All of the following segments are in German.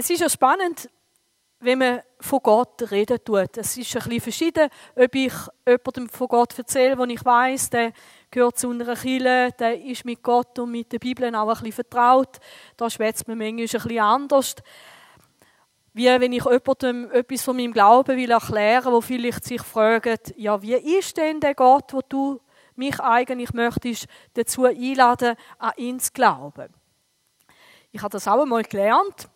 Es ist ja spannend, wenn man von Gott reden tut. Es ist ein bisschen verschieden, ob ich jemandem von Gott erzähle, wo ich weiß, der gehört zu einer Kirche, der ist mit Gott und mit der Bibel auch ein bisschen vertraut. Da schwätzt man manchmal ein bisschen anders. Wie wenn ich jemandem etwas von meinem Glauben will erklären, wo vielleicht sich fragt, ja, wie ist denn der Gott, wo du mich eigentlich möchtest dazu einladen, an ihn zu glauben? Ich habe das auch einmal gelernt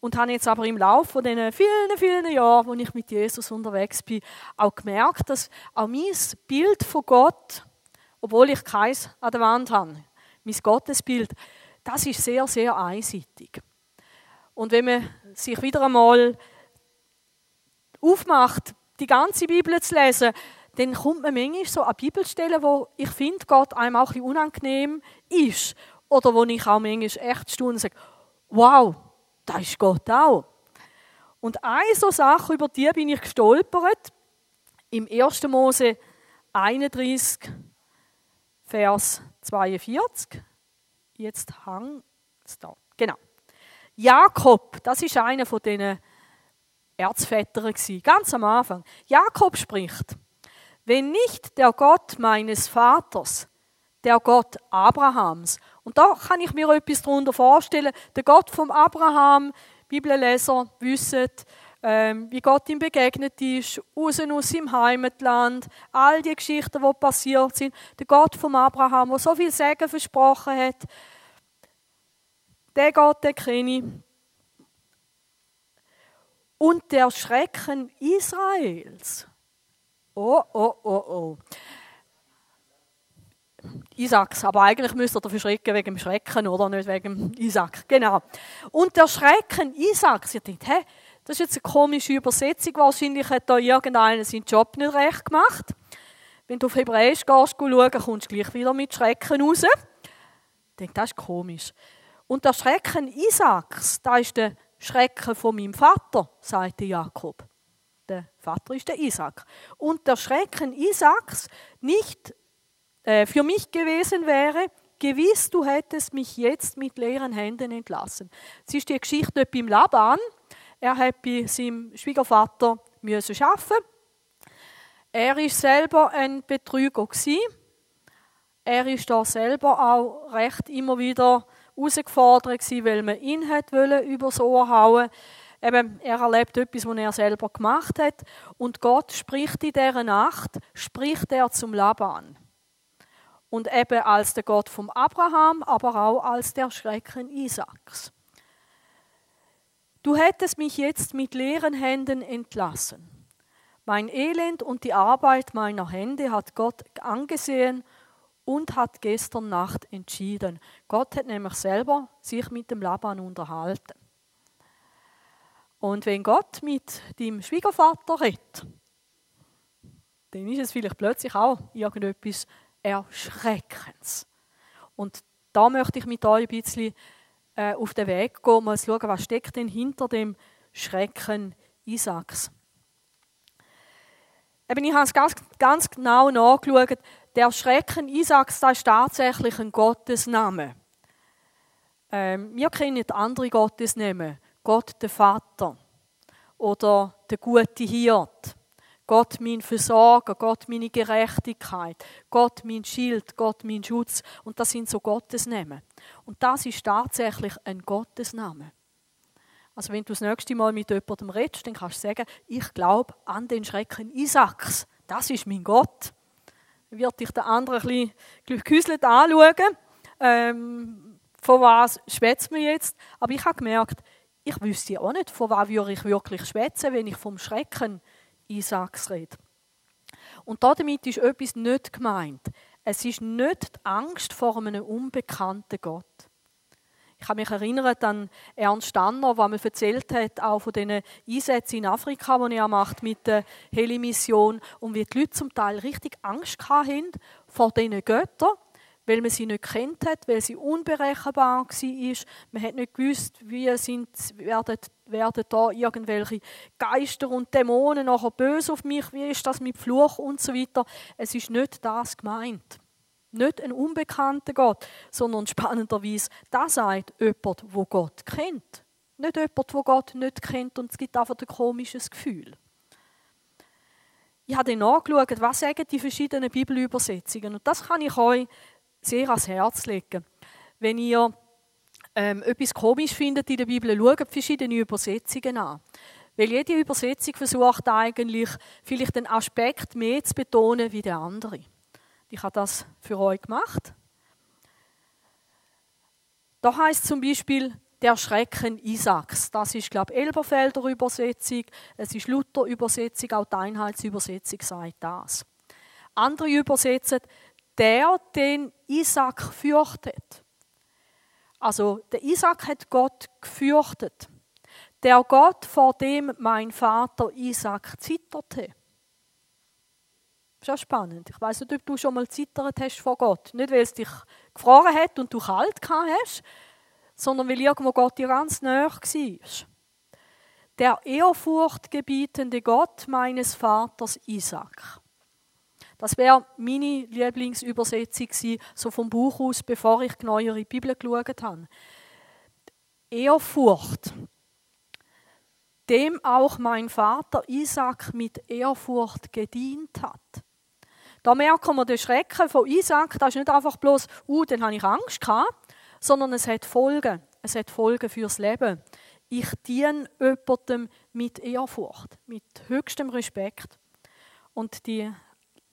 und habe jetzt aber im Laufe von diesen vielen, vielen Jahren, wo ich mit Jesus unterwegs bin, auch gemerkt, dass auch mein Bild von Gott, obwohl ich keins an der Wand habe, mein Gottesbild, das ist sehr, sehr einseitig. Und wenn man sich wieder einmal aufmacht, die ganze Bibel zu lesen, dann kommt man manchmal so an Bibelstellen, wo ich finde, Gott einem auch ein unangenehm ist. Oder wo ich auch manchmal echt stunde und sage, wow, da ist Gott auch. Und eine so Sache, über die bin ich gestolpert, im 1. Mose 31, Vers 42. Jetzt hang da. Genau. Jakob, das ist einer von diesen Erzvätern ganz am Anfang. Jakob spricht: Wenn nicht der Gott meines Vaters, der Gott Abrahams und da kann ich mir etwas darunter vorstellen. Der Gott vom Abraham, Bibelleser wissen, ähm, wie Gott ihm begegnet ist, raus aus seinem Heimatland, all die Geschichten, die passiert sind. Der Gott vom Abraham, der so viel Segen versprochen hat. Der Gott, den kenne ich. Und der Schrecken Israels. Oh, oh, oh, oh. Isaacs, aber eigentlich müsste er dafür schrecken wegen dem Schrecken, oder? Nicht wegen Isaac. Genau. Und der Schrecken Isaacs, ihr denkt, hä, das ist jetzt eine komische Übersetzung, wahrscheinlich hat da irgendeiner seinen Job nicht recht gemacht. Wenn du auf Hebräisch gehst, schauen, kommst du gleich wieder mit Schrecken raus. Ich denke, das ist komisch. Und der Schrecken Isaacs, da ist der Schrecken von meinem Vater, sagte Jakob. Der Vater ist der Isaac. Und der Schrecken Isaacs nicht für mich gewesen wäre, gewiss, du hättest mich jetzt mit leeren Händen entlassen. Es ist die Geschichte beim Laban. Er hat bei seinem Schwiegervater müssen arbeiten. Er ist selber ein Betrüger gewesen. Er ist da selber auch recht immer wieder herausgefordert gewesen, weil man ihn hat wollen übers Ohr hauen. Eben, er erlebt etwas, was er selber gemacht hat. Und Gott spricht in dieser Nacht, spricht er zum Laban und eben als der Gott vom Abraham, aber auch als der Schrecken Isaaks. Du hättest mich jetzt mit leeren Händen entlassen. Mein Elend und die Arbeit meiner Hände hat Gott angesehen und hat gestern Nacht entschieden. Gott hat nämlich selber sich mit dem Laban unterhalten. Und wenn Gott mit dem Schwiegervater redet, dann ist es vielleicht plötzlich auch irgendetwas Erschreckens. Und da möchte ich mit euch ein bisschen äh, auf den Weg gehen, mal schauen, was steckt denn hinter dem Schrecken Isaaks. Eben, ich habe es ganz, ganz genau nachgeschaut. Der Schrecken Isaaks, das ist tatsächlich ein Gottesname. Ähm, wir kennen andere Gottesnamen. Gott der Vater oder der gute Hirt Gott mein Versorger, Gott meine Gerechtigkeit, Gott mein Schild, Gott mein Schutz. Und das sind so Gottesnamen. Und das ist tatsächlich ein Gottesname. Also wenn du das nächste Mal mit jemandem redest, dann kannst du sagen, ich glaube an den Schrecken Isaaks. Das ist mein Gott. Dann wird dich der andere ein bisschen gehäuselt anschauen. Ähm, von was schwätzt man jetzt? Aber ich habe gemerkt, ich wüsste auch nicht, von was würde ich wirklich schwätzen, wenn ich vom Schrecken Isaaks redet. Und damit ist etwas nicht gemeint. Es ist nicht die Angst vor einem unbekannten Gott. Ich habe mich erinnert an Ernst Stanner, was mir erzählt hat, auch von den Einsätzen in Afrika, die er macht mit der Heli-Mission und wie die Leute zum Teil richtig Angst hatten vor diesen Göttern weil man sie nicht kennt hat, weil sie unberechenbar war. Man hat nicht gewusst, wie sind, werden, werden da irgendwelche Geister und Dämonen nachher böse auf mich, wie ist das mit Fluch und so weiter. Es ist nicht das gemeint. Nicht ein unbekannter Gott, sondern spannenderweise, da sagt jemand, wo Gott kennt. Nicht jemand, der Gott nicht kennt und es gibt einfach ein komisches Gefühl. Ich habe dann nachgeschaut, was sagen die verschiedenen Bibelübersetzungen. Und das kann ich euch sehr ans Herz legen. Wenn ihr ähm, etwas komisch findet in der Bibel, schaut verschiedene Übersetzungen an. Weil jede Übersetzung versucht eigentlich, vielleicht den Aspekt mehr zu betonen wie der andere. Ich habe das für euch gemacht. Da heißt zum Beispiel der Schrecken Isaacs. Das ist, glaube ich, Elberfelder Übersetzung, es ist Luther Übersetzung, auch die Einheitsübersetzung sagt das. Andere übersetzen, der, den Isaac fürchtet. Also, der Isaac hat Gott gefürchtet. Der Gott, vor dem mein Vater Isaac zitterte. Ist ja spannend. Ich weiß nicht, ob du schon mal zittert hast vor Gott. Nicht, weil es dich gefroren hat und du kalt hast, sondern weil irgendwo Gott dir ganz nahe war. Der ehrfurchtgebietende Gott meines Vaters Isaac. Das wäre meine Lieblingsübersetzung gewesen, so vom Buch aus, bevor ich neuere die Bibel geschaut habe. Ehrfurcht. Dem auch mein Vater Isaac mit Ehrfurcht gedient hat. Da merken wir den Schrecken von Isaac. Das ist nicht einfach bloß, uh, dann habe ich Angst gehabt, sondern es hat Folgen. Es hat Folgen fürs Leben. Ich diene jemandem mit Ehrfurcht, mit höchstem Respekt. Und die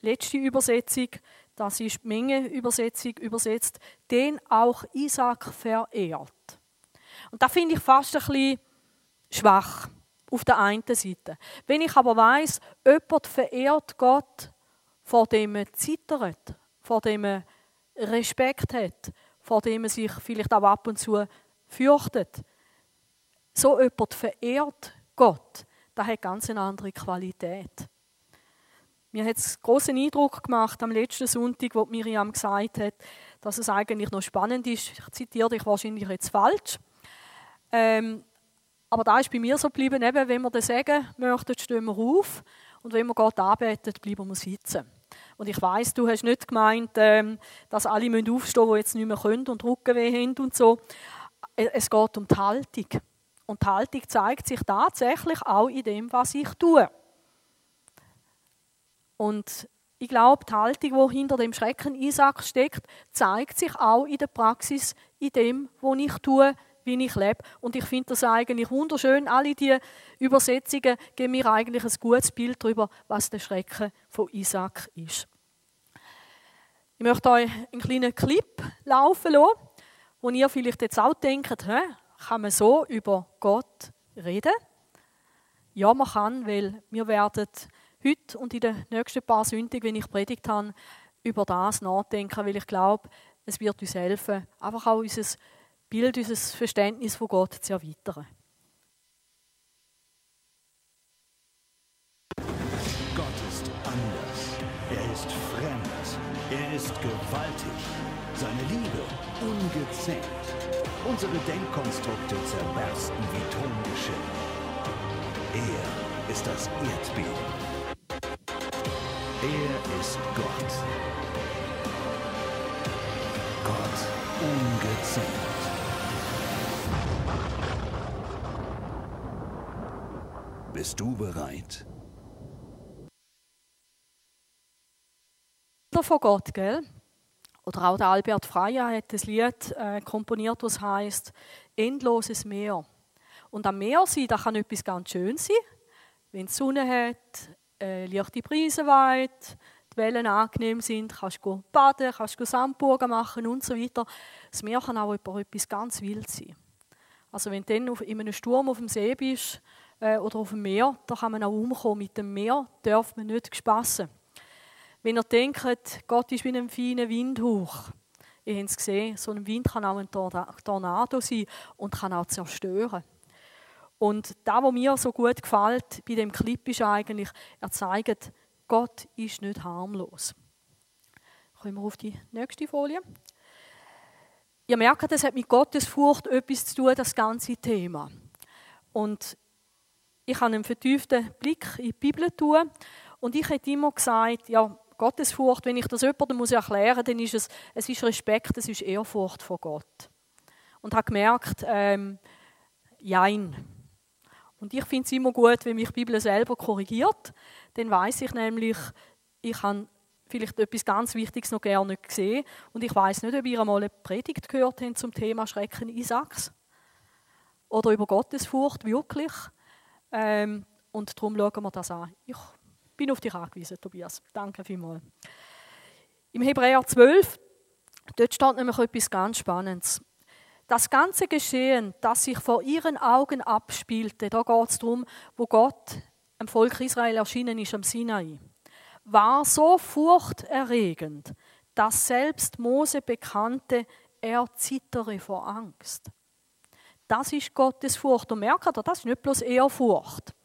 letzte Übersetzung, das ist die Menge-Übersetzung, übersetzt, den auch Isaac verehrt. Und da finde ich fast ein bisschen schwach auf der einen Seite. Wenn ich aber weiß, jemand verehrt Gott, vor dem er zittert, vor dem er Respekt hat, vor dem er sich vielleicht auch ab und zu fürchtet. So jemand verehrt Gott, das hat ganz eine andere Qualität. Mir hat es großen Eindruck gemacht am letzten Sonntag, wo Miriam gesagt hat, dass es eigentlich noch spannend ist. Ich zitiere dich wahrscheinlich jetzt falsch. Ähm, aber da ist bei mir so geblieben, eben, wenn wir das sagen möchten, stehen wir auf und wenn wir Gott anbeten, bleiben wir sitzen. Und ich weiß, du hast nicht gemeint, ähm, dass alle aufstehen müssen, die jetzt nicht mehr können und Rückenweh haben und so. Es geht um die Haltung. Und die Haltung zeigt sich tatsächlich auch in dem, was ich tue. Und ich glaube, die Haltung, die hinter dem Schrecken Isaac steckt, zeigt sich auch in der Praxis, in dem, was ich tue, wie ich lebe. Und ich finde das eigentlich wunderschön. Alle diese Übersetzungen geben mir eigentlich ein gutes Bild darüber, was der Schrecken von Isaac ist. Ich möchte euch einen kleinen Clip laufen lassen, wo ihr vielleicht jetzt auch denkt, Hä, kann man so über Gott reden? Ja, man kann, weil wir werden heute und in den nächsten paar Sündigen, wenn ich predigt habe, über das nachdenken, weil ich glaube, es wird uns helfen, einfach auch unser Bild, unser Verständnis von Gott zu erweitern. Gott ist anders. Er ist fremd. Er ist gewaltig. Seine Liebe ungezähmt. Unsere Denkkonstrukte zerbersten wie Tongeschirr. Er ist das Erdbeben. Er ist Gott. Gott ungezähmt. Bist du bereit? von Gott, gell? Oder auch der Albert Freya hat das Lied äh, komponiert, das heißt Endloses Meer. Und am Meer sein, da kann etwas ganz schön sein, wenn es Sonne hat, äh, leichte Brise weit, die Wellen angenehm sind, kannst du baden, kannst du Sandburgen machen und so weiter. Das Meer kann auch etwas ganz wild sein. Also wenn du dann auf, in einem Sturm auf dem See bist äh, oder auf dem Meer, da kann man auch umkommen. Mit dem Meer darf man nicht spassen. Wenn ihr denkt, Gott ist wie ein feiner Windhauch, ihr habt es gesehen, so ein Wind kann auch ein Tornado sein und kann auch zerstören. Und da, was mir so gut gefällt bei dem Clip, ist eigentlich, er zeigt, Gott ist nicht harmlos. Kommen wir auf die nächste Folie. Ihr merkt, es hat mit Gottesfurcht etwas zu tun, das ganze Thema. Und ich habe einen vertieften Blick in die Bibel tun und ich hätte immer gesagt, ja, Gottesfurcht, wenn ich das jemandem muss erklären muss, dann ist es, es ist Respekt, es ist Ehrfurcht vor Gott. Und habe gemerkt, ähm, Jein. Und ich finde es immer gut, wenn mich die Bibel selber korrigiert. Dann weiß ich nämlich, ich habe vielleicht etwas ganz Wichtiges noch gerne nicht gesehen. Und ich weiß nicht, ob ihr einmal eine Predigt gehört habt zum Thema Schrecken Isaacs. Oder über Gottesfurcht, wirklich. Ähm, und darum schauen wir das an. Ich bin auf dich angewiesen, Tobias. Danke vielmals. Im Hebräer 12, dort steht nämlich etwas ganz Spannendes. Das ganze Geschehen, das sich vor ihren Augen abspielte, da geht es darum, wo Gott dem Volk Israel erschienen ist am Sinai, war so furchterregend, dass selbst Mose bekannte, er zittere vor Angst. Das ist Gottes Furcht. Und merkt ihr, das ist nicht bloß Ehrfurcht,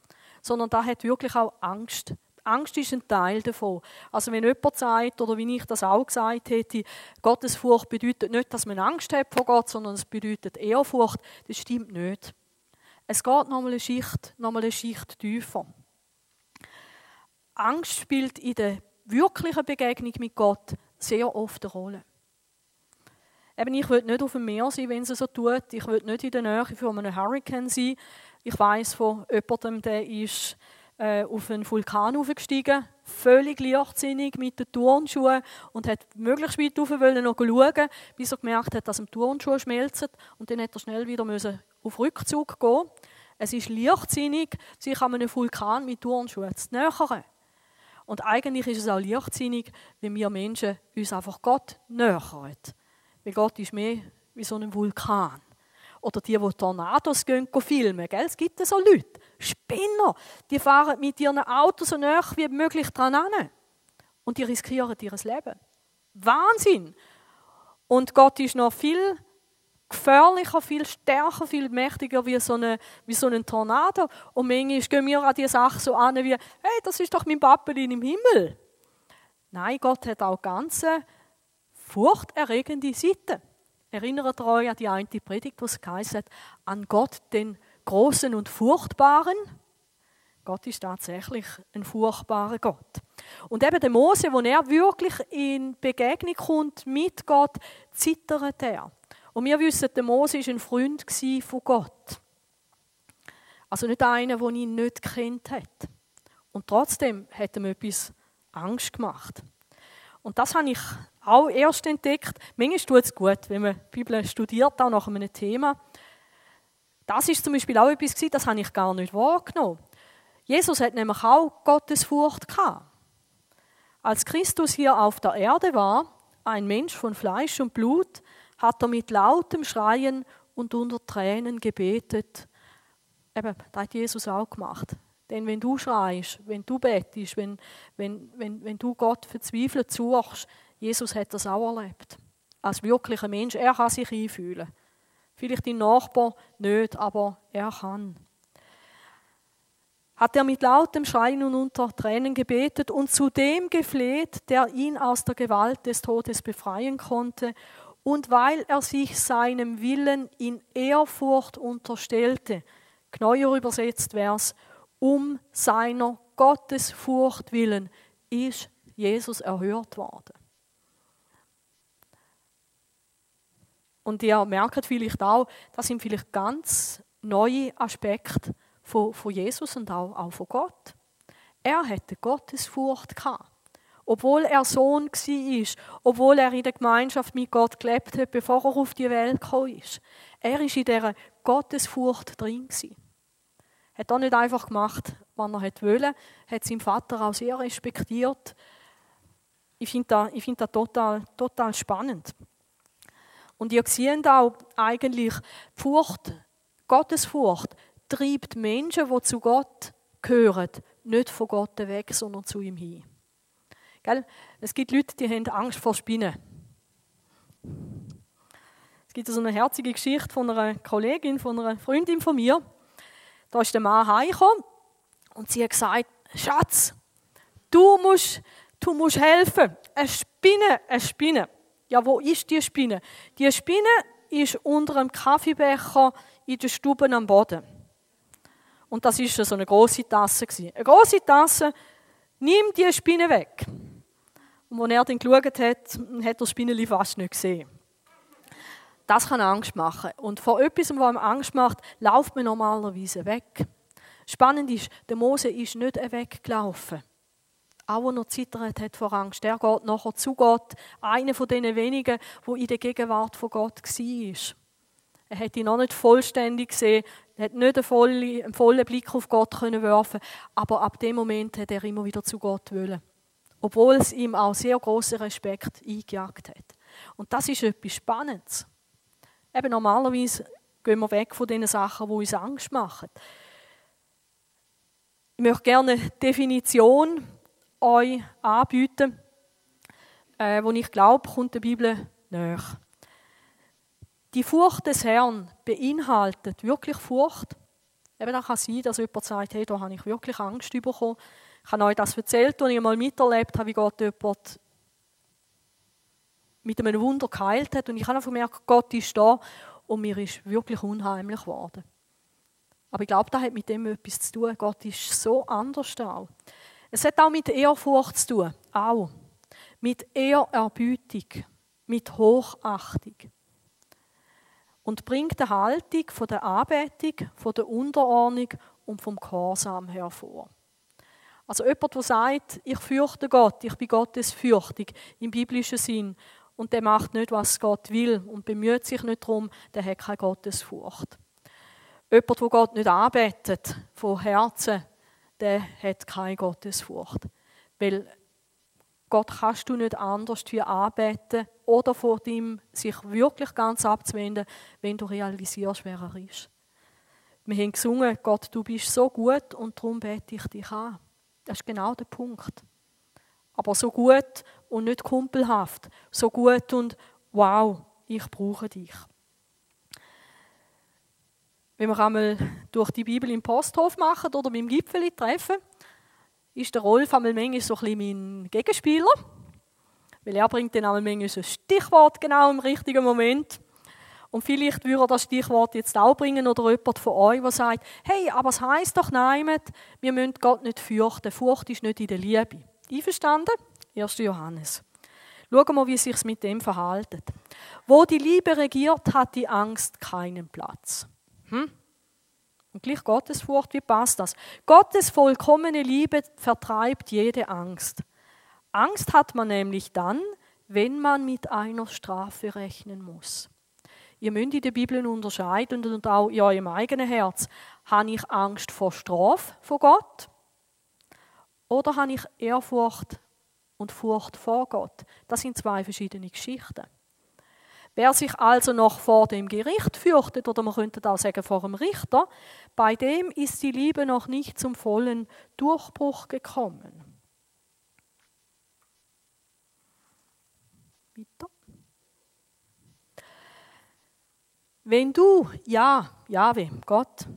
sondern da hat wirklich auch Angst Angst ist ein Teil davon. Also wenn jemand sagt, oder wie ich das auch gesagt hätte, Gottesfurcht bedeutet nicht, dass man Angst hat vor Gott, sondern es bedeutet Ehrfurcht, das stimmt nicht. Es geht nochmal eine Schicht, nochmal eine Schicht tiefer. Angst spielt in der wirklichen Begegnung mit Gott sehr oft eine Rolle. Eben, ich will nicht auf dem Meer sein, wenn es so tut. Ich will nicht in der Nähe von einem Hurricane sein. Ich weiß von jemandem, der ist äh, auf einen Vulkan aufgestiegen, völlig leichtsinnig mit den Turnschuhen und hat möglichst weit rauf wollen noch schauen, bis er gemerkt hat, dass ihm Turnschuhe schmelzen und dann hat er schnell wieder müssen auf Rückzug gehen. Es ist leichtsinnig, sich an einem Vulkan mit Turnschuhen zu nähern. Und eigentlich ist es auch leichtsinnig, wenn wir Menschen uns einfach Gott nähern. Weil Gott ist mehr wie so ein Vulkan. Oder die, die Tornados filmen. Gell? Es gibt so Leute, Spinner, die fahren mit ihren Autos so nah wie möglich dran an. Und die riskieren ihr Leben. Wahnsinn! Und Gott ist noch viel gefährlicher, viel stärker, viel mächtiger wie so, eine, wie so ein Tornado. Und manchmal gehen wir an die Sache so an wie, hey, das ist doch mein Pappelin im Himmel. Nein, Gott hat auch ganz furchterregende Seiten. Erinnert euch an die eine Predigt, wo es hat, an Gott, den Großen und Furchtbaren. Gott ist tatsächlich ein furchtbarer Gott. Und eben der Mose, wo er wirklich in Begegnung kommt mit Gott, zittert er. Und wir wissen, der Mose war ein Freund von Gott. Also nicht einer, der ihn nicht kennt hat. Und trotzdem hat ihm etwas Angst gemacht. Und das habe ich auch erst entdeckt. Manchmal tut es gut, wenn man die Bibel studiert, auch nach einem Thema. Das ist zum Beispiel auch etwas, das habe ich gar nicht wahrgenommen. Jesus hat nämlich auch Gottesfurcht gehabt. Als Christus hier auf der Erde war, ein Mensch von Fleisch und Blut, hat er mit lautem Schreien und unter Tränen gebetet. Eben, das hat Jesus auch gemacht. Denn wenn du schreist, wenn du betest, wenn, wenn, wenn, wenn du Gott verzweifelt suchst, Jesus hat das auch erlebt. Als wirklicher Mensch. Er kann sich einfühlen. Vielleicht dein Nachbar nicht, aber er kann. Hat er mit lautem Schreien und unter Tränen gebetet und zu dem gefleht, der ihn aus der Gewalt des Todes befreien konnte, und weil er sich seinem Willen in Ehrfurcht unterstellte, neuer übersetzt wär's, um seiner Gottesfurcht willen, ist Jesus erhört worden. Und ihr merkt vielleicht auch, das sind vielleicht ganz neue Aspekte von, von Jesus und auch, auch von Gott. Er hatte Gottesfurcht gehabt. Obwohl er Sohn war, obwohl er in der Gemeinschaft mit Gott gelebt hat, bevor er auf die Welt gekommen ist. Er war in dieser Gottesfurcht drin. Er Hat auch nicht einfach gemacht, was er wollte, hat seinen Vater auch sehr respektiert. Ich finde das, find das total, total spannend. Und ihr seht auch eigentlich, Furcht, Gottesfurcht treibt Menschen, die zu Gott gehören, nicht von Gott weg, sondern zu ihm hin. Gell? Es gibt Leute, die haben Angst vor Spinnen. Es gibt so eine herzige Geschichte von einer Kollegin, von einer Freundin von mir. Da ist der Mann heimgekommen und sie hat gesagt, Schatz, du musst, du musst helfen. Eine Spinne, eine Spinne. Ja, wo ist die Spinne? Die Spinne ist unter einem Kaffeebecher in der Stube am Boden. Und das ist so eine große Tasse Eine große Tasse, nimm die Spinne weg. Und als er dann geschaut hat, hat er das Spinneli fast nicht gesehen. Das kann Angst machen. Und vor etwas, was einem Angst macht, läuft man normalerweise weg. Spannend ist, der Mose ist nicht weggelaufen. Auch wenn er zittert hat vor Angst. Er geht nachher zu Gott. Einer von den wenigen, wo in der Gegenwart von Gott war. Er hat ihn noch nicht vollständig gesehen, er hat nicht einen vollen, einen vollen Blick auf Gott können werfen, aber ab dem Moment hat er immer wieder zu Gott wollen. Obwohl es ihm auch sehr großen Respekt eingejagt hat. Und das ist etwas Spannendes. Eben normalerweise gehen wir weg von den Sachen, die uns Angst machen. Ich möchte gerne eine Definition euch anbieten, äh, wo ich glaube, kommt der Bibel näher. Die Furcht des Herrn beinhaltet wirklich Furcht. Eben dann kann es sein, dass jemand sagt, hey, da habe ich wirklich Angst bekommen. Ich habe euch das erzählt, als ich mal miterlebt habe, wie Gott jemand mit einem Wunder geheilt hat. Und ich habe einfach gemerkt, Gott ist da und mir ist wirklich unheimlich geworden. Aber ich glaube, das hat mit dem etwas zu tun. Gott ist so anders da. Es hat auch mit Ehrfurcht zu tun. Auch. Mit Ehrerbietung. Mit Hochachtung und bringt eine Haltung von der Anbetung, von der Unterordnung und vom Gehorsam hervor. Also jemand, der sagt, ich fürchte Gott, ich bin Gottes fürchtig im biblischen Sinn und der macht nicht, was Gott will und bemüht sich nicht darum, der hat keine Gottesfurcht. Jemand, der Gott nicht anbetet, von Herzen, der hat keine Gottesfurcht. Weil Gott kannst du nicht anders wie anbeten oder vor ihm sich wirklich ganz abzuwenden, wenn du realisierst, wer er ist. Wir haben gesungen, Gott, du bist so gut und darum bete ich dich an. Das ist genau der Punkt. Aber so gut und nicht kumpelhaft. So gut und wow, ich brauche dich. Wenn wir einmal durch die Bibel im Posthof machen oder beim Gipfeli treffen, ist der Rolf einmal manchmal so ein bisschen mein Gegenspieler. Weil er bringt dann einmal manchmal ein Stichwort genau im richtigen Moment. Und vielleicht würde er das Stichwort jetzt auch bringen oder jemand von euch, der sagt, hey, aber es heisst doch nein, wir müssen Gott nicht fürchten. Furcht ist nicht in der Liebe. Einverstanden? 1. Johannes. Schauen wir, wie sich mit dem verhält. Wo die Liebe regiert, hat die Angst keinen Platz. Hm? Und gleich Gottesfurcht, wie passt das? Gottes vollkommene Liebe vertreibt jede Angst. Angst hat man nämlich dann, wenn man mit einer Strafe rechnen muss. Ihr müsst in der Bibel unterscheiden und auch in eurem eigenen Herz. Habe ich Angst vor Strafe von Gott? Oder habe ich Ehrfurcht und Furcht vor Gott? Das sind zwei verschiedene Geschichten. Wer sich also noch vor dem Gericht fürchtet, oder man könnte auch sagen vor dem Richter, bei dem ist die Liebe noch nicht zum vollen Durchbruch gekommen. Weiter. Wenn du, ja, Jahwe, Gott,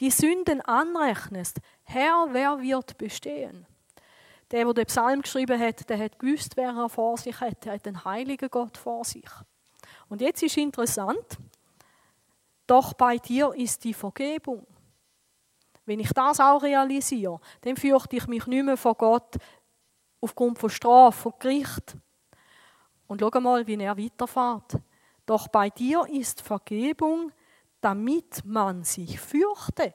die Sünden anrechnest, Herr, wer wird bestehen? Der, der den Psalm geschrieben hat, der hat gewusst, wer er vor sich hat. Er hat den heiligen Gott vor sich. Und jetzt ist interessant, doch bei dir ist die Vergebung. Wenn ich das auch realisiere, dann fürchte ich mich nicht mehr vor Gott aufgrund von Strafe, von Gericht. Und schau mal, wie er weiterfährt. Doch bei dir ist Vergebung, damit man sich fürchte.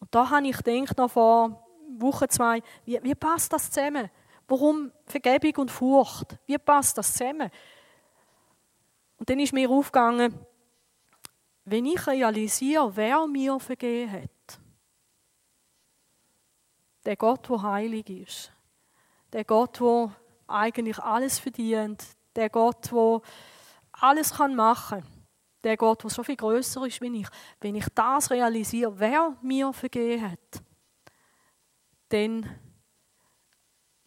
Und da habe ich gedacht, noch vor Woche zwei, wie, wie passt das zusammen? Warum Vergebung und Furcht? Wie passt das zusammen? Und dann ist mir aufgegangen, wenn ich realisiere, wer mir vergeben hat, der Gott, der heilig ist, der Gott, der eigentlich alles verdient, der Gott, der alles machen kann, der Gott, der so viel größer ist wie ich, wenn ich das realisiere, wer mir vergeben hat, dann,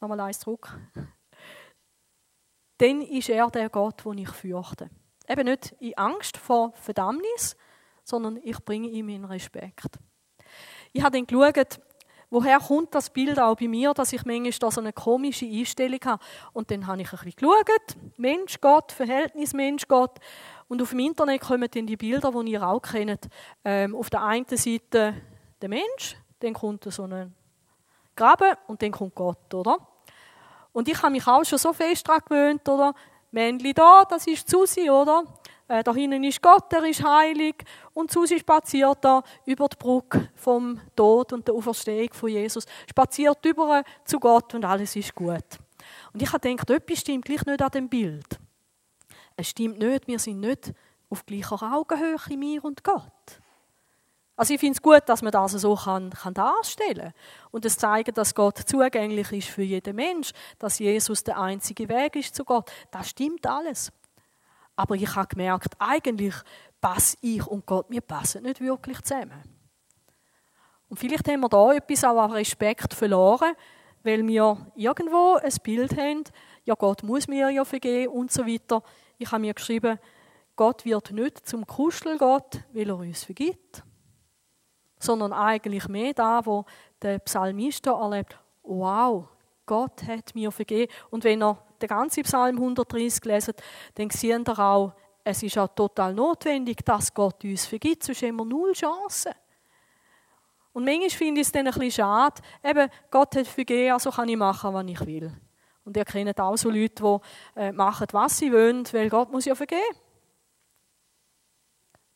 nochmal eins zurück, dann ist er der Gott, den ich fürchte. Eben nicht in Angst vor Verdammnis, sondern ich bringe ihm in Respekt. Ich habe dann geschaut, woher kommt das Bild auch bei mir, dass ich manchmal so eine komische Einstellung habe. Und dann habe ich ein bisschen geschaut, Mensch, Gott, Verhältnis Mensch, Gott. Und auf dem Internet kommen dann die Bilder, die ihr auch kennt. Ähm, auf der einen Seite der Mensch, dann kommt so ein Graben und dann kommt Gott, oder? Und ich habe mich auch schon so fest daran gewöhnt, oder? Männli da, das ist Susi, oder? Äh, da hinten ist Gott, er ist heilig. Und Susi spaziert da über die Brücke vom Tod und der Auferstehung von Jesus. Spaziert über zu Gott und alles ist gut. Und ich habe gedacht, etwas stimmt gleich nicht an dem Bild. Es stimmt nicht, wir sind nicht auf gleicher Augenhöhe, mir und Gott. Also ich finde es gut, dass man das so kann, kann darstellen kann. Und es zeigt, dass Gott zugänglich ist für jeden Mensch, dass Jesus der einzige Weg ist zu Gott. Das stimmt alles. Aber ich habe gemerkt, eigentlich passe ich und Gott, wir passen nicht wirklich zusammen. Und vielleicht haben wir da etwas auch an Respekt verloren, weil wir irgendwo ein Bild haben, ja Gott muss mir ja vergeben und so weiter. Ich habe mir geschrieben, Gott wird nicht zum Kuschelgott, weil er uns vergibt sondern eigentlich mehr da, wo der Psalmist erlebt, wow, Gott hat mir vergeben. Und wenn er den ganzen Psalm 130 lesen, dann sehen ihr auch, es ist auch total notwendig, dass Gott uns vergibt, sonst haben wir null Chancen. Und manchmal finde ich es dann ein bisschen schade, eben, Gott hat vergeben, also kann ich machen, was ich will. Und ihr kennt auch so Leute, die äh, machen, was sie wollen, weil Gott muss ja vergeben.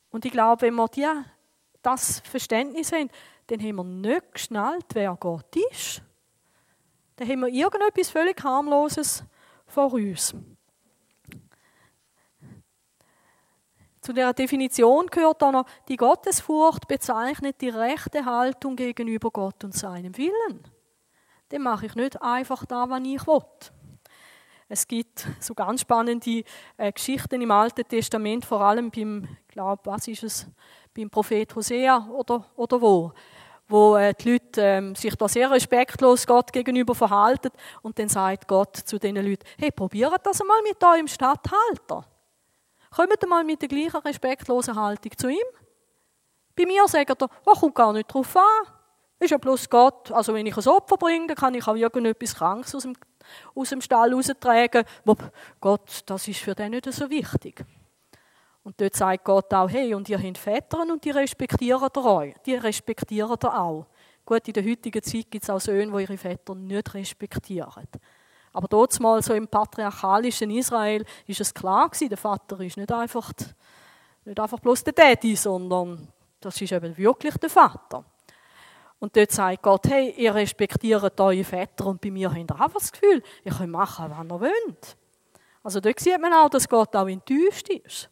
Und ich glaube, wenn wir die das Verständnis haben, dann haben wir nicht geschnallt, wer Gott ist. Dann haben wir irgendetwas völlig harmloses vor uns. Zu der Definition gehört dann noch, die Gottesfurcht bezeichnet die rechte Haltung gegenüber Gott und seinem Willen. Dann mache ich nicht einfach da, was ich will. Es gibt so ganz spannende äh, Geschichten im Alten Testament, vor allem beim, glaube was ist es, beim Prophet Hosea oder, oder wo, wo äh, die Leute ähm, sich da sehr respektlos Gott gegenüber verhalten und dann sagt Gott zu diesen Leuten, hey, probiert das einmal mit eurem Stadthalter. Kommt mal mit der gleichen respektlosen Haltung zu ihm. Bei mir sagt er, oh, kommt gar nicht drauf an. Ist ja bloß Gott. Also wenn ich ein Opfer bringe, dann kann ich auch irgendetwas Krankes aus dem, aus dem Stall raustragen. Gott, das ist für den nicht so wichtig. Und dort sagt Gott auch, hey, und ihr habt Väter und die respektieren euch. Die respektieren ihr auch. Gut, in der heutigen Zeit gibt es auch Söhne, die ihre Väter nicht respektieren. Aber dort mal so im patriarchalischen Israel ist es klar gewesen, der Vater ist nicht einfach, nicht einfach bloß der Daddy, sondern das ist eben wirklich der Vater. Und dort sagt Gott, hey, ihr respektiert eure Väter und bei mir habt ihr auch das Gefühl, ihr könnt machen, was ihr wollt. Also dort sieht man auch, dass Gott auch enttäuscht ist.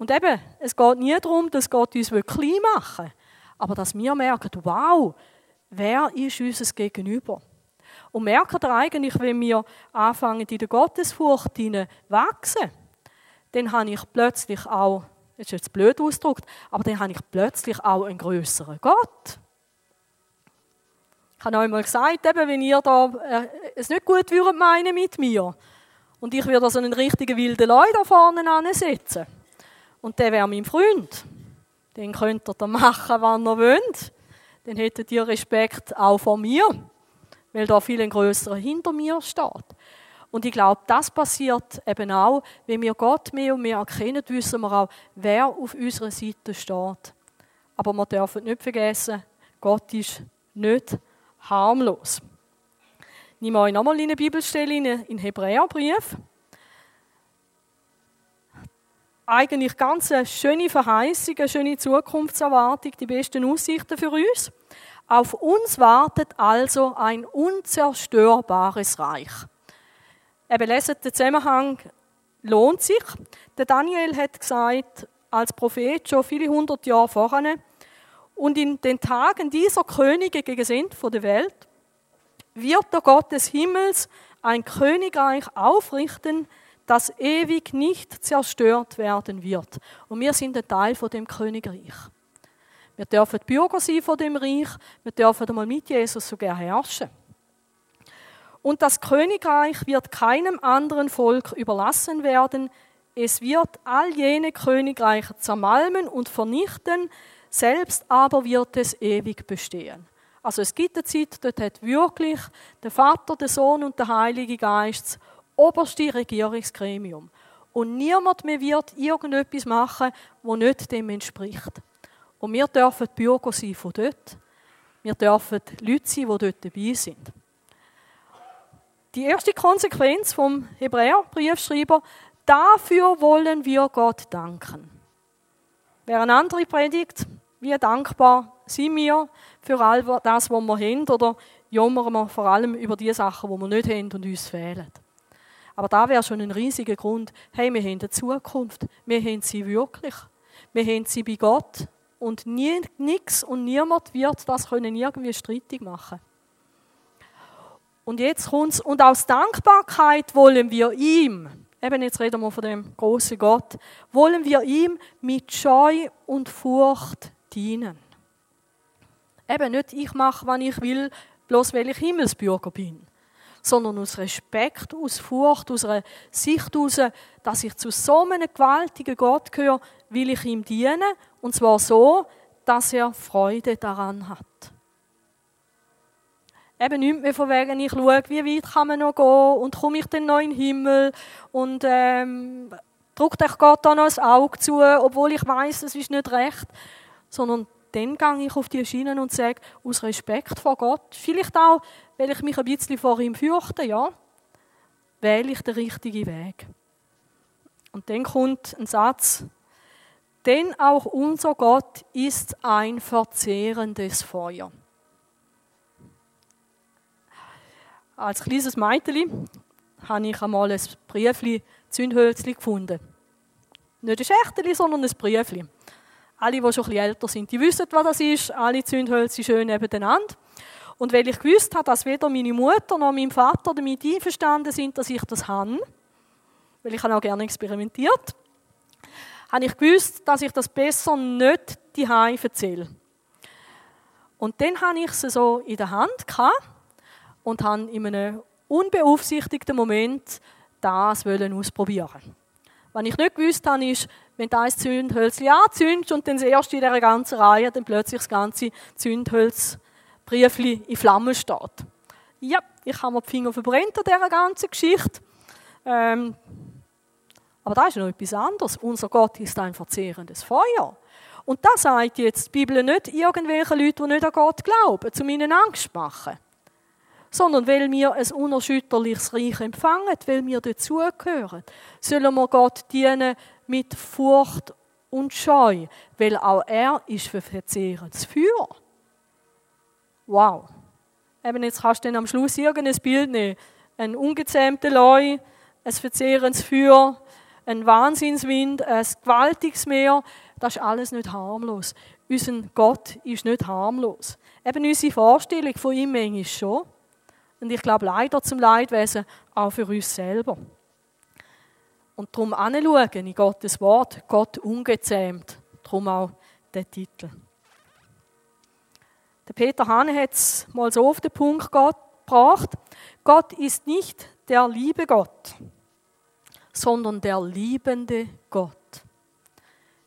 Und eben, es geht nie darum, dass Gott uns klein machen will, aber dass wir merken, wow, wer ist unser Gegenüber? Und merken ihr eigentlich, wenn wir anfangen, in der Gottesfurcht wachsen, dann habe ich plötzlich auch, das ist jetzt blöd ausgedrückt, aber dann habe ich plötzlich auch einen größeren Gott. Ich habe euch mal gesagt, eben, wenn ihr da äh, es nicht gut würdet meinen mit mir und ich würde so einen richtigen wilden Leute da vorne ansetzen und der wäre mein Freund. Den könnt ihr da machen, wann ihr wollt. Dann hättet ihr Respekt auch von mir, weil da viel ein größerer hinter mir steht. Und ich glaube, das passiert eben auch, wenn wir Gott mehr und mehr erkennen, wissen wir auch, wer auf unserer Seite steht. Aber wir dürfen nicht vergessen, Gott ist nicht harmlos. Nehmen wir euch nochmal in eine Bibelstelle in Hebräerbrief eigentlich ganz eine schöne Verheißung, eine schöne Zukunftserwartung, die besten Aussichten für uns. Auf uns wartet also ein unzerstörbares Reich. Eben lesen, der Zusammenhang lohnt sich. Der Daniel hat gesagt, als Prophet schon viele hundert Jahre vorher, und in den Tagen dieser Könige gegen sind von der Welt, wird der Gott des Himmels ein Königreich aufrichten, das ewig nicht zerstört werden wird. Und wir sind ein Teil von dem Königreich. Wir dürfen Bürger sein von dem Reich. Wir dürfen einmal mit Jesus sogar herrschen. Und das Königreich wird keinem anderen Volk überlassen werden. Es wird all jene Königreiche zermalmen und vernichten, selbst aber wird es ewig bestehen. Also es gibt eine Zeit, dort hat wirklich der Vater, der Sohn und der Heilige Geist oberste Regierungsgremium. Und niemand mehr wird irgendetwas machen, wo nicht dem entspricht. Und wir dürfen Bürger sein von dort. Wir dürfen Leute sein, die dort dabei sind. Die erste Konsequenz vom Hebräerbriefschreiber, dafür wollen wir Gott danken. Wäre eine andere Predigt, wie dankbar sind wir für all das, was wir haben, oder jammern wir vor allem über die Sachen, die wir nicht haben und uns fehlen. Aber da wäre schon ein riesiger Grund, hey, wir haben eine Zukunft, wir haben sie wirklich. Wir haben sie bei Gott und nichts und niemand wird das können irgendwie streitig machen. Und jetzt kommt's, und aus Dankbarkeit wollen wir ihm, eben jetzt reden wir von dem großen Gott, wollen wir ihm mit Scheu und Furcht dienen. Eben nicht ich mache, was ich will, bloß weil ich Himmelsbürger bin, sondern aus Respekt, aus Furcht, aus einer Sicht heraus, dass ich zu so einem gewaltigen Gott gehöre, will ich ihm dienen, und zwar so, dass er Freude daran hat. Eben nicht mehr von wegen, ich schaue, wie weit kann man noch gehen und komme ich denn noch in den Himmel? Und ähm, drückt euch Gott da noch ein Auge zu, obwohl ich weiß, es ist nicht recht, sondern dann gehe ich auf die Schienen und sage, aus Respekt vor Gott, vielleicht auch, weil ich mich ein bisschen vor ihm fürchte, ja, wähle ich den richtigen Weg. Und dann kommt ein Satz, denn auch unser Gott ist ein verzehrendes Feuer. Als kleines Mädchen habe ich einmal ein Briefli Zündhölzli gefunden. Nicht ein Schächteli, sondern ein Briefli. Alle, die schon ein bisschen älter sind, die wissen, was das ist. Alle Zündhölzer schön nebeneinander. Und weil ich gewusst habe, dass weder meine Mutter noch mein Vater damit einverstanden sind, dass ich das habe, weil ich habe auch gerne experimentiert, habe ich gewusst, dass ich das besser nicht die erzähle. Und dann habe ich sie so in der Hand und habe in einem unbeaufsichtigten Moment das ausprobieren. Was ich nicht gewusst habe, ist, wenn du ein Zündhölzchen anzündest und dann das erste in dieser ganzen Reihe dann plötzlich das ganze Zündhölzbriefli in Flammen steht. Ja, ich habe mir die Finger verbrennt an dieser ganzen Geschichte. Ähm, aber da ist noch etwas anderes. Unser Gott ist ein verzehrendes Feuer. Und das sagt jetzt die Bibel nicht irgendwelchen Leuten, die nicht an Gott glauben, zu meinen Angst machen sondern weil wir ein unerschütterliches Reich empfangen, weil wir dazugehören, sollen wir Gott dienen mit Furcht und Scheu, weil auch er ist für verzehrendes Feuer. Wow. Eben jetzt kannst du dann am Schluss irgendein Bild nehmen. Ein ungezähmter Leu, ein verzehrendes Feuer, ein Wahnsinnswind, ein gewaltiges Meer. Das ist alles nicht harmlos. Unser Gott ist nicht harmlos. Eben unsere Vorstellung von ihm ist schon. Und ich glaube, leider zum Leidwesen auch für uns selber. Und darum anschauen in Gottes Wort, Gott ungezähmt. Darum auch der Titel. Der Peter Hane hat es mal so auf den Punkt gebracht. Gott ist nicht der liebe Gott, sondern der liebende Gott.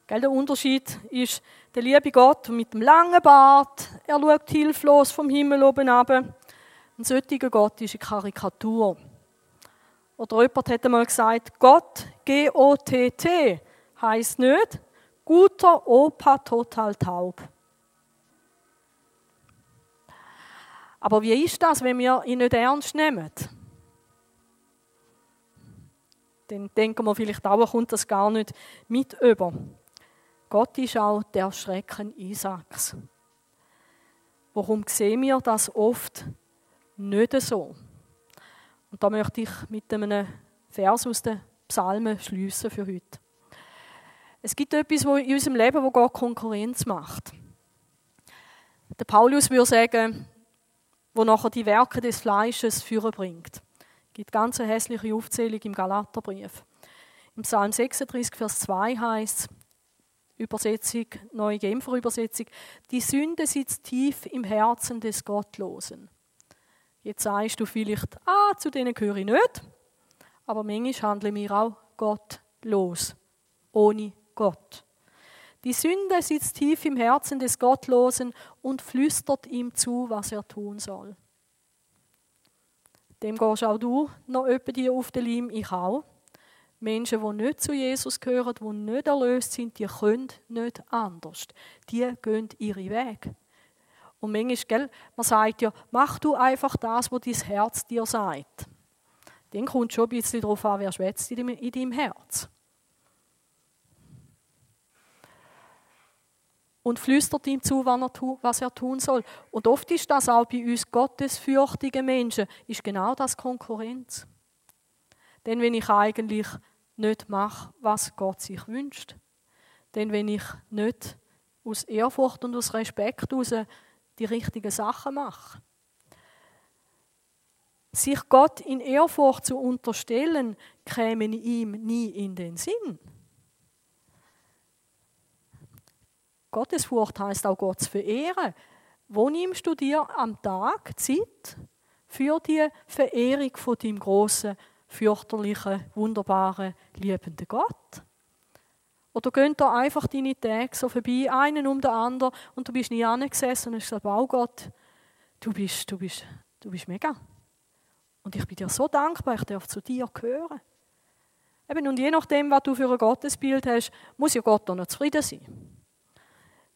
Der Unterschied ist, der liebe Gott mit dem langen Bart, er schaut hilflos vom Himmel oben runter ein solcher Gott ist eine Karikatur. Oder jemand hat einmal gesagt, Gott, G-O-T-T, heisst nicht, guter Opa total taub. Aber wie ist das, wenn wir ihn nicht ernst nehmen? Dann denken wir vielleicht auch, kommt das gar nicht mit über. Gott ist auch der Schrecken Isaaks. Warum sehen wir das oft nicht so. Und da möchte ich mit einem Vers aus den Psalmen schließen für heute. Es gibt etwas in unserem Leben, wo Gott Konkurrenz macht. Der Paulus würde sagen, wo nachher die Werke des Fleisches führen bringt. Es gibt ganz eine hässliche Aufzählung im Galaterbrief. Im Psalm 36, Vers 2 heißt Übersetzung, neue Genfer Übersetzung, die Sünde sitzt tief im Herzen des Gottlosen. Jetzt sagst du vielleicht, ah, zu denen gehöre ich nicht. Aber manchmal handeln wir auch gottlos, ohne Gott. Die Sünde sitzt tief im Herzen des Gottlosen und flüstert ihm zu, was er tun soll. Dem gehst auch du noch öppe auf den Leim, ich auch. Menschen, die nicht zu Jesus gehören, die nicht erlöst sind, die können nicht anders. Die gehen ihre Wege. Und manchmal, gell, man sagt ja, mach du einfach das, was dein Herz dir sagt. Dann kommt schon ein bisschen darauf an, wer schwätzt in deinem, in deinem Herz. Und flüstert ihm zu, was er tun soll. Und oft ist das auch bei uns gottesfürchtigen Menschen, ist genau das Konkurrenz. Denn wenn ich eigentlich nicht mache, was Gott sich wünscht, denn wenn ich nicht aus Ehrfurcht und aus Respekt heraus die richtigen Sachen mache, sich Gott in Ehrfurcht zu unterstellen, käme ihm nie in den Sinn. Gottesfurcht heißt auch Gott zu verehren. Wo nimmst du dir am Tag Zeit für die Verehrung von deinem großen, fürchterlichen, wunderbaren, liebenden Gott? Oder gehen da einfach deine Tage so vorbei, einen um den anderen, und du bist nie angesessen und hast gesagt, wow Gott, du bist, du bist, du bist mega. Und ich bin dir so dankbar, ich darf zu dir gehören. Eben, und je nachdem, was du für ein Gottesbild hast, muss ja Gott auch noch zufrieden sein.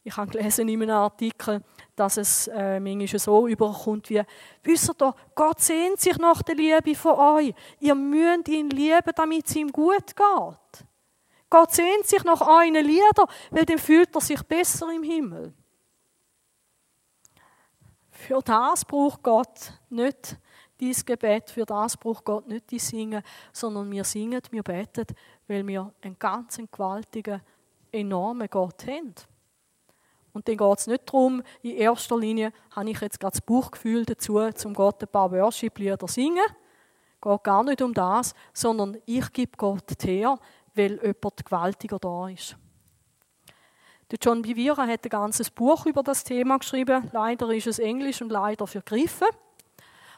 Ich habe gelesen in einem Artikel, dass es äh, manchmal so überkommt wie, wisst ihr, Gott sehnt sich nach der Liebe von euch. Ihr müsst ihn lieben, damit es ihm gut geht. Gott sehnt sich nach euren Liedern, weil dann fühlt er sich besser im Himmel. Für das braucht Gott nicht dieses Gebet, für das braucht Gott nicht die Singen, sondern wir singen, wir beten, weil wir einen ganz gewaltigen, enormen Gott haben. Und dann geht es nicht darum, in erster Linie habe ich jetzt gerade das Bauchgefühl dazu, zum Gott ein paar Worship-Lieder singen. Es geht gar nicht um das, sondern ich gebe Gott her, weil jemand gewaltiger da ist. Der John Bivira hat ein ganzes Buch über das Thema geschrieben. Leider ist es Englisch und leider vergriffen.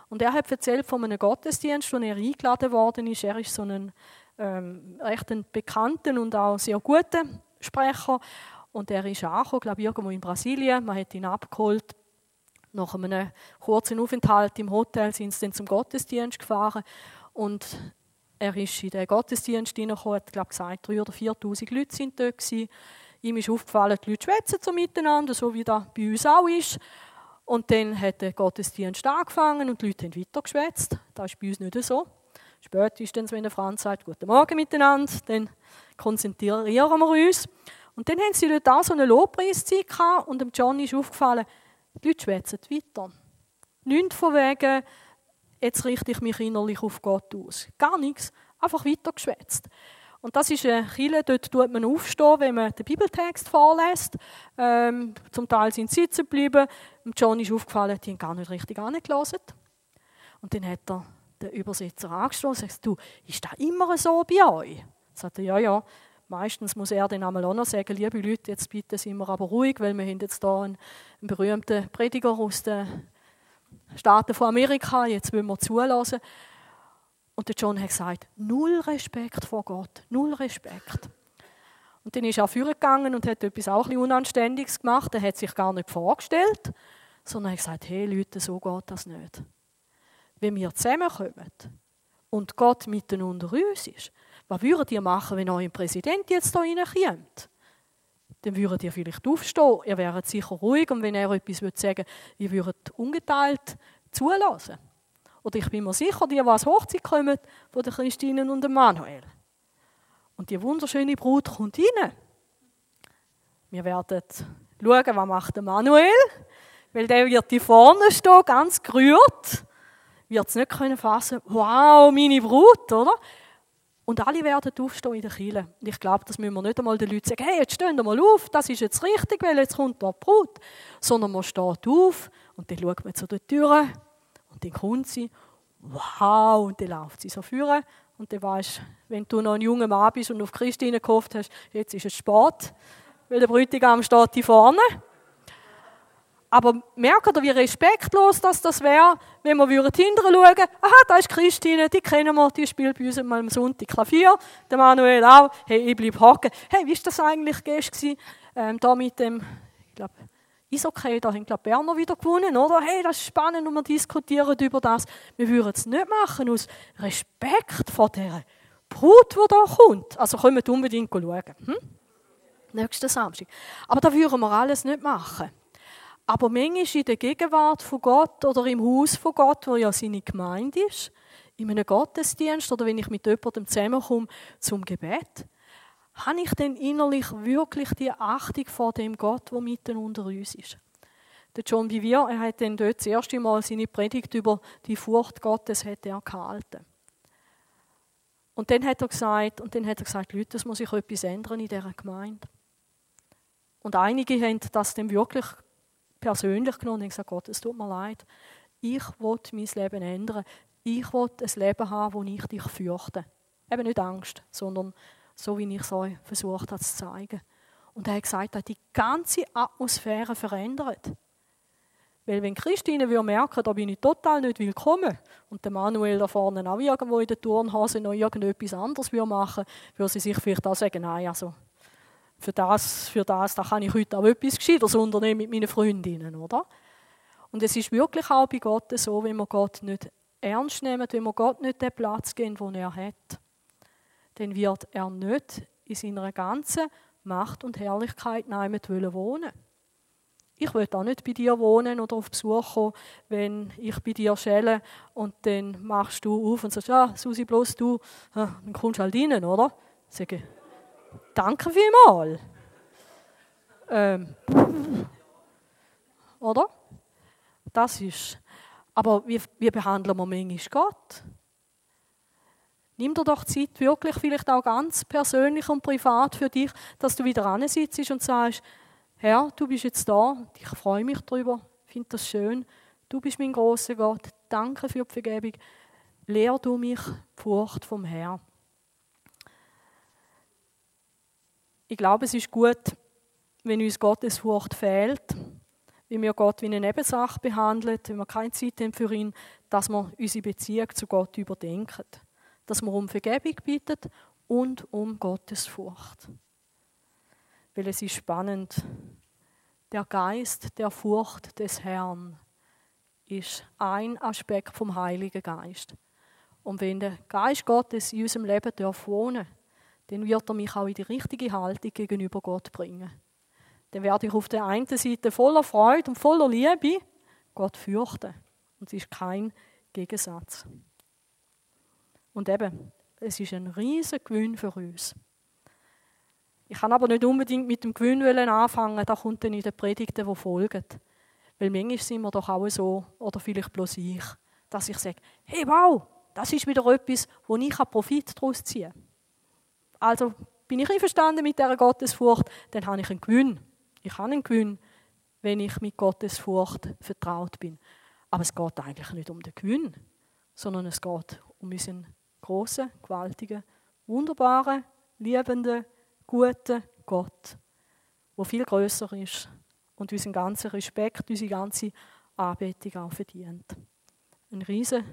Und er hat erzählt von einem Gottesdienst, wo er eingeladen worden ist. Er ist so ein ähm, recht ein bekannten und auch sehr guter Sprecher. Und er ist angekommen, glaube ich, irgendwo in Brasilien. Man hat ihn abgeholt. Nach einem kurzen Aufenthalt im Hotel sind sie dann zum Gottesdienst gefahren. Und er ist in den Gottesdienst hineingekommen, hat, glaube gesagt, 3.000 oder 4.000 Leute sind dort. Ihm ist aufgefallen, die Leute schwätzen so miteinander, so wie das bei uns auch ist. Und dann hat der Gottesdienst angefangen und die Leute haben weiter geschwätzt. Das ist bei uns nicht so. Spätestens, wenn der Franz sagt, guten Morgen miteinander, dann konzentrieren wir uns. Und dann haben sie dort auch so eine Lobpreiszeit und dem John ist aufgefallen, die Leute schwätzen weiter. Nichts von wegen, jetzt richte ich mich innerlich auf Gott aus. Gar nichts, einfach weiter geschwätzt. Und das ist eine Kille, dort tut man aufstehen, wenn man den Bibeltext vorlässt. Ähm, zum Teil sind sie sitzen geblieben. Dem John ist aufgefallen, die haben gar nicht richtig angelassen. Und dann hat er den Übersetzer angestoßen und sagt, du, ist das immer so bei euch? Sagt er, ja, ja. Meistens muss er dann einmal auch noch sagen, liebe Leute, jetzt bitte sind wir aber ruhig, weil wir haben jetzt hier einen, einen berühmten Prediger aus den Staaten von Amerika, jetzt wollen wir zulassen. Und der John hat gesagt, null Respekt vor Gott, null Respekt. Und dann ist er vorgegangen und hat etwas auch ein Unanständiges gemacht. Er hat sich gar nicht vorgestellt, sondern hat gesagt, hey Leute, so geht das nicht. Wenn wir zusammenkommen und Gott mitten unter uns ist, was würdet ihr machen, wenn euer Präsident jetzt hier reinkommt? Dann würdet ihr vielleicht aufstehen, ihr wäret sicher ruhig und wenn er etwas sagen würde, ihr würdet ungeteilt zulassen. Oder ich bin mir sicher, die, die als Hochzeit kommen, von der Christine und dem Manuel. Und die wunderschöne Brut kommt rein. Wir werden schauen, was macht der Manuel, weil der wird hier vorne stehen, ganz gerührt, wird es nicht können fassen. Wow, meine Brut, oder? Und alle werden aufstehen in der Kirche. Und ich glaube, das müssen wir nicht einmal den Leuten sagen, hey, jetzt stehen mal auf, das ist jetzt richtig, weil jetzt kommt da die Brut. Sondern man steht auf und dann schaut man zu der Tür und dann kommt sie, wow, und dann läuft sie so führen. Und dann weißt wenn du noch ein junger Mann bist und auf Christine gehofft hast, jetzt ist es spät, weil der Bräutigam steht hier vorne. Aber merkt ihr, wie respektlos das, das wäre, wenn wir hinterher schauen würden, aha, da ist Christine, die kennen wir, die spielt bei uns mal am Sonntag Klavier, der Manuel auch, hey, ich bleib hocken. Hey, wie war das eigentlich gestern, ähm, da mit dem, ich glaube, Eishockey, da haben glaube Berner wieder gewonnen, oder? Hey, das ist spannend und wir diskutieren über das. Wir würden es nicht machen aus Respekt vor der Brut, die da kommt. Also kommt unbedingt schauen. Hm? Nächsten Samstag. Aber da würden wir alles nicht machen. Aber manchmal in der Gegenwart von Gott oder im Haus von Gott, wo ja seine Gemeinde ist, in einem Gottesdienst oder wenn ich mit jemandem zusammenkomme zum Gebet, habe ich denn innerlich wirklich die Achtung vor dem Gott, der mitten unter uns ist? Der John Bivier, er hat dann dort das erste Mal seine Predigt über die Furcht Gottes hat er gehalten. Und dann hat er gesagt, und dann hat er gesagt, Leute, es muss sich etwas ändern in dieser Gemeinde. Und einige haben das dann wirklich persönlich genommen und gesagt, Gott, es tut mir leid. Ich will mein Leben ändern. Ich will ein Leben haben, wo ich dich fürchte. Eben nicht Angst, sondern so, wie ich es euch versucht habe zu zeigen. Und er hat gesagt, er hat die ganze Atmosphäre verändert. Weil wenn Christine würde merken, da bin ich total nicht willkommen und der Manuel da vorne auch irgendwo in der Turnhose noch irgendetwas anderes würde machen, würde sie sich vielleicht auch sagen, nein, also für das, für das, da kann ich heute auch etwas Gescheites unternehmen mit meinen Freundinnen, oder? Und es ist wirklich auch bei Gott so, wenn wir Gott nicht ernst nehmen, wenn wir Gott nicht den Platz geben, den er hat, dann wird er nicht in seiner ganzen Macht und Herrlichkeit nehmen wohnen. Ich will auch nicht bei dir wohnen oder auf Besuch kommen, wenn ich bei dir schelle und dann machst du auf und sagst, ja, Susi, bloß du, dann kommst du halt rein, oder? Sage, danke vielmals. Ähm, oder? Das ist. Aber wie, wie behandeln wir manchmal Gott? Nimm dir doch Zeit, wirklich vielleicht auch ganz persönlich und privat für dich, dass du wieder sitzt und sagst, Herr, du bist jetzt da, ich freue mich darüber, finde das schön. Du bist mein großer Gott, danke für die Vergebung. Lehr du mich die Furcht vom Herrn. Ich glaube, es ist gut, wenn uns Gottes Furcht fehlt, wie wir Gott wie eine Nebensache behandeln, wenn wir keine Zeit haben für ihn, dass wir unsere Beziehung zu Gott überdenken. Dass wir um Vergebung bitten und um Gottes Furcht weil es ist spannend. Der Geist der Furcht des Herrn ist ein Aspekt vom Heiligen Geist. Und wenn der Geist Gottes in unserem Leben darf wohnen dann wird er mich auch in die richtige Haltung gegenüber Gott bringen. Dann werde ich auf der einen Seite voller Freude und voller Liebe Gott fürchten. Und es ist kein Gegensatz. Und eben, es ist ein riesiger Gewinn für uns. Ich kann aber nicht unbedingt mit dem Gewinn anfangen, da kommt dann in den Predigten, die folgen. Weil manchmal sind wir doch auch so, oder vielleicht bloß ich, dass ich sage, hey wow, das ist wieder etwas, wo ich Profit daraus ziehen kann. Also bin ich einverstanden mit dieser Gottesfurcht, dann habe ich einen Gewinn. Ich habe einen Gewinn, wenn ich mit Gottesfurcht vertraut bin. Aber es geht eigentlich nicht um den Gewinn, sondern es geht um unseren großen, gewaltigen, wunderbaren, liebenden, guten Gott, der viel größer ist und unseren ganzen Respekt, unsere ganze Anbetung auch verdient. Ein riesen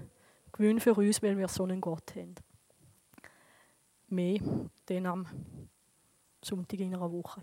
Gewinn für uns, weil wir so einen Gott haben. Mehr dann am Sonntag in einer Woche.